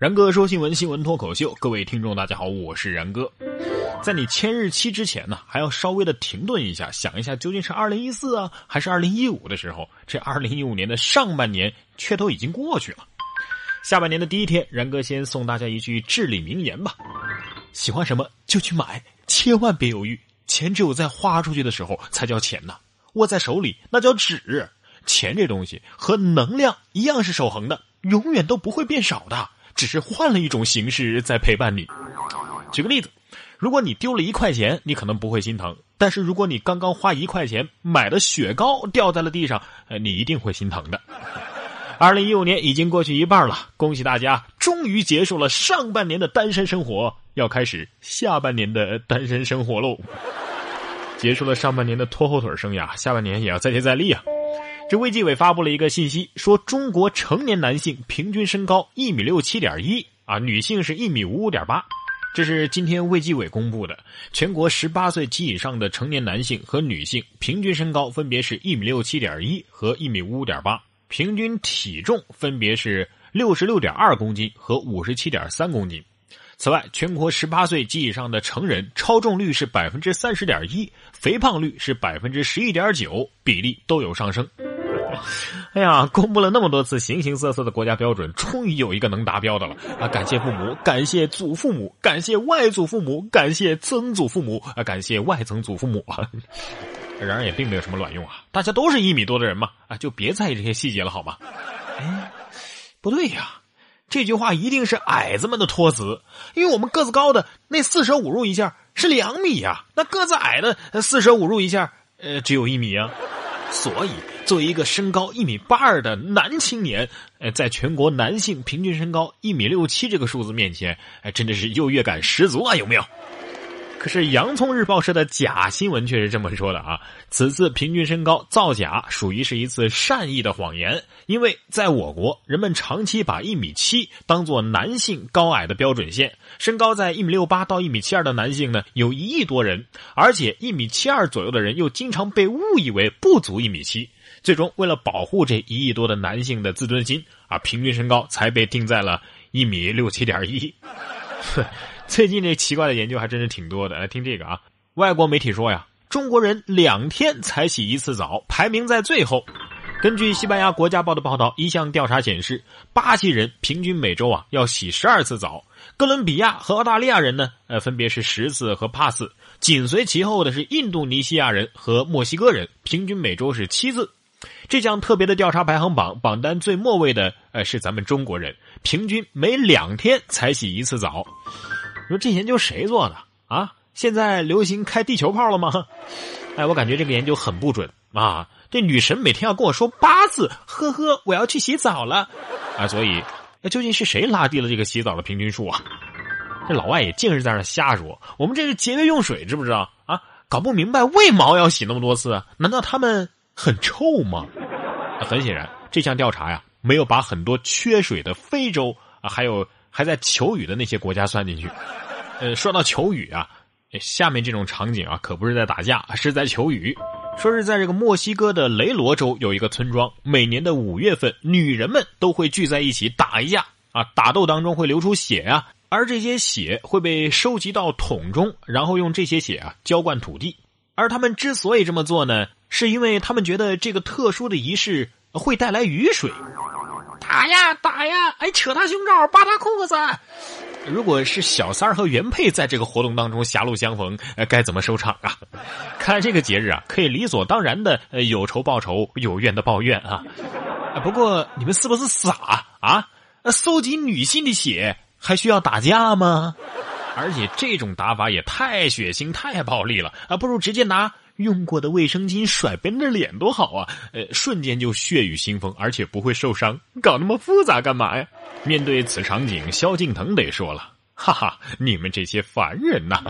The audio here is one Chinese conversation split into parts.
然哥说新闻，新闻脱口秀，各位听众大家好，我是然哥。在你签日期之前呢，还要稍微的停顿一下，想一下究竟是二零一四啊，还是二零一五的时候？这二零一五年的上半年却都已经过去了。下半年的第一天，然哥先送大家一句至理名言吧：喜欢什么就去买，千万别犹豫。钱只有在花出去的时候才叫钱呐，握在手里那叫纸。钱这东西和能量一样是守恒的，永远都不会变少的。只是换了一种形式在陪伴你。举个例子，如果你丢了一块钱，你可能不会心疼；但是如果你刚刚花一块钱买的雪糕掉在了地上，你一定会心疼的。二零一五年已经过去一半了，恭喜大家，终于结束了上半年的单身生活，要开始下半年的单身生活喽。结束了上半年的拖后腿生涯，下半年也要再接再厉啊。这卫计委发布了一个信息，说中国成年男性平均身高一米六七点一啊，女性是一米五五点八。这是今天卫计委公布的，全国十八岁及以上的成年男性和女性平均身高分别是一米六七点一和一米五五点八，平均体重分别是六十六点二公斤和五十七点三公斤。此外，全国十八岁及以上的成人超重率是百分之三十点一，肥胖率是百分之十一点九，比例都有上升。哎呀，公布了那么多次形形色色的国家标准，终于有一个能达标的了啊！感谢父母，感谢祖父母，感谢外祖父母，感谢曾祖父母啊！感谢外曾祖父母啊！然而也并没有什么卵用啊！大家都是一米多的人嘛啊，就别在意这些细节了好吗？哎，不对呀，这句话一定是矮子们的托词，因为我们个子高的那四舍五入一下是两米呀，那个子矮的四舍五入一下呃只有一米啊。所以，作为一个身高一米八二的男青年，呃，在全国男性平均身高一米六七这个数字面前，哎，真的是优越感十足啊！有没有？可是洋葱日报社的假新闻却是这么说的啊！此次平均身高造假，属于是一次善意的谎言，因为在我国，人们长期把一米七当做男性高矮的标准线，身高在一米六八到一米七二的男性呢，有一亿多人，而且一米七二左右的人又经常被误以为不足一米七，最终为了保护这一亿多的男性的自尊心啊，平均身高才被定在了一米六七点一。最近这奇怪的研究还真是挺多的，来听这个啊！外国媒体说呀，中国人两天才洗一次澡，排名在最后。根据西班牙国家报的报道，一项调查显示，巴西人平均每周啊要洗十二次澡，哥伦比亚和澳大利亚人呢，呃，分别是十次和八次，紧随其后的是印度尼西亚人和墨西哥人，平均每周是七次。这项特别的调查排行榜榜单最末位的，呃，是咱们中国人，平均每两天才洗一次澡。你说这研究谁做的啊？现在流行开地球炮了吗？哎，我感觉这个研究很不准啊！这女神每天要跟我说八次，呵呵，我要去洗澡了啊！所以，那究竟是谁拉低了这个洗澡的平均数啊？这老外也净是在那瞎说。我们这是节约用水，知不知道啊？搞不明白为毛要洗那么多次？难道他们很臭吗？很显然，这项调查呀，没有把很多缺水的非洲啊，还有。还在求雨的那些国家算进去，呃，说到求雨啊，下面这种场景啊，可不是在打架，是在求雨。说是在这个墨西哥的雷罗州有一个村庄，每年的五月份，女人们都会聚在一起打一架啊，打斗当中会流出血啊，而这些血会被收集到桶中，然后用这些血啊浇灌土地。而他们之所以这么做呢，是因为他们觉得这个特殊的仪式会带来雨水。打呀打呀！哎，扯他胸罩，扒他裤子。如果是小三儿和原配在这个活动当中狭路相逢，该怎么收场啊？看来这个节日啊，可以理所当然的有仇报仇，有怨的报怨啊。不过你们是不是傻啊？收集女性的血还需要打架吗？而且这种打法也太血腥、太暴力了啊！不如直接拿。用过的卫生巾甩别人的脸多好啊！呃，瞬间就血雨腥风，而且不会受伤，搞那么复杂干嘛呀？面对此场景，萧敬腾得说了：“哈哈，你们这些凡人呐！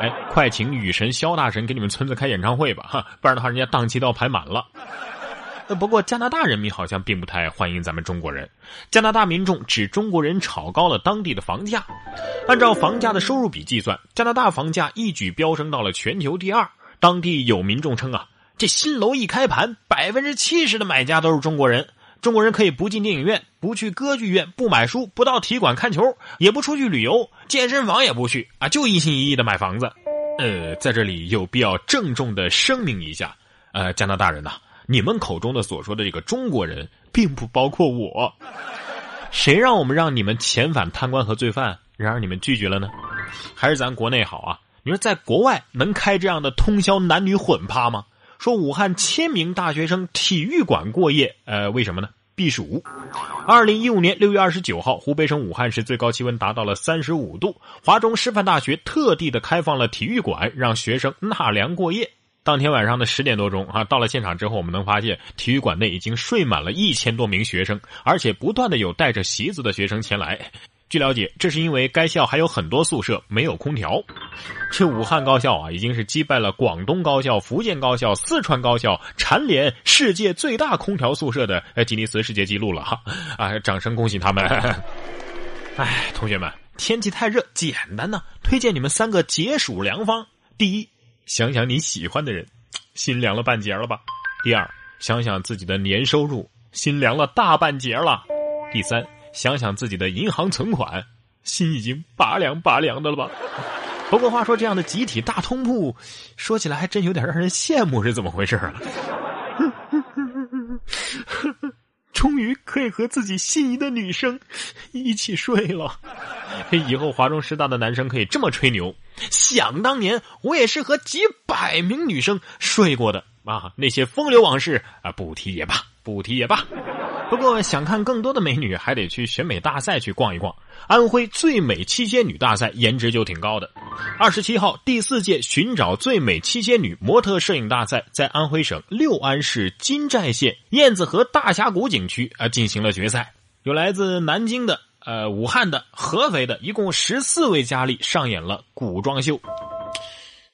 哎，快请雨神萧大神给你们村子开演唱会吧，哈，不然的话人家档期都要排满了。”，不过加拿大人民好像并不太欢迎咱们中国人。加拿大民众指中国人炒高了当地的房价，按照房价的收入比计算，加拿大房价一举飙升到了全球第二。当地有民众称啊，这新楼一开盘，百分之七十的买家都是中国人。中国人可以不进电影院，不去歌剧院，不买书，不到体育馆看球，也不出去旅游，健身房也不去啊，就一心一意的买房子。呃，在这里有必要郑重的声明一下，呃，加拿大人呐，你们口中的所说的这个中国人，并不包括我。谁让我们让你们遣返贪官和罪犯，然而你们拒绝了呢？还是咱国内好啊？你说在国外能开这样的通宵男女混趴吗？说武汉千名大学生体育馆过夜，呃，为什么呢？避暑。二零一五年六月二十九号，湖北省武汉市最高气温达到了三十五度，华中师范大学特地的开放了体育馆，让学生纳凉过夜。当天晚上的十点多钟啊，到了现场之后，我们能发现体育馆内已经睡满了一千多名学生，而且不断的有带着席子的学生前来。据了解，这是因为该校还有很多宿舍没有空调。这武汉高校啊，已经是击败了广东高校、福建高校、四川高校，蝉联世界最大空调宿舍的吉尼斯世界纪录了哈！啊，掌声恭喜他们！哎，同学们，天气太热，简单呢，推荐你们三个解暑良方。第一。想想你喜欢的人，心凉了半截了吧？第二，想想自己的年收入，心凉了大半截了。第三，想想自己的银行存款，心已经拔凉拔凉的了吧？不过话说，这样的集体大通铺，说起来还真有点让人羡慕，是怎么回事啊？终于可以和自己心仪的女生一起睡了。以后华中师大的男生可以这么吹牛。想当年，我也是和几百名女生睡过的啊！那些风流往事啊，不提也罢，不提也罢。不过想看更多的美女，还得去选美大赛去逛一逛。安徽最美七仙女大赛颜值就挺高的。二十七号，第四届寻找最美七仙女模特摄影大赛在安徽省六安市金寨县燕子河大峡谷景区啊进行了决赛，有来自南京的。呃，武汉的、合肥的，一共十四位佳丽上演了古装秀。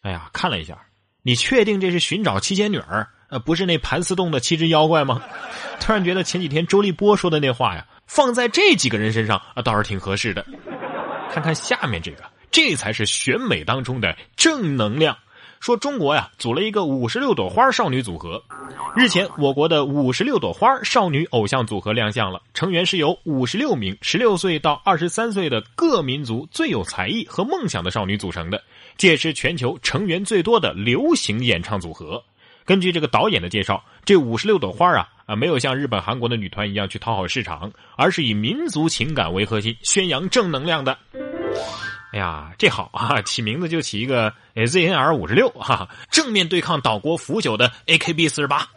哎呀，看了一下，你确定这是寻找七仙女儿？呃，不是那盘丝洞的七只妖怪吗？突然觉得前几天周立波说的那话呀，放在这几个人身上啊，倒是挺合适的。看看下面这个，这才是选美当中的正能量。说中国呀，组了一个五十六朵花少女组合。日前，我国的五十六朵花少女偶像组合亮相了，成员是由五十六名十六岁到二十三岁的各民族最有才艺和梦想的少女组成的，这也是全球成员最多的流行演唱组合。根据这个导演的介绍，这五十六朵花啊啊，没有像日本、韩国的女团一样去讨好市场，而是以民族情感为核心，宣扬正能量的。哎呀，这好啊！起名字就起一个 ZNR 五十六哈，正面对抗岛国腐朽的 AKB 四十八。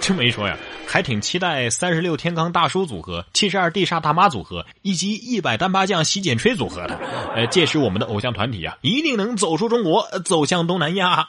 这么一说呀，还挺期待三十六天罡大叔组合、七十二地煞大妈组合以及一百单八将洗剪吹组合的。呃，届时我们的偶像团体啊，一定能走出中国，走向东南亚。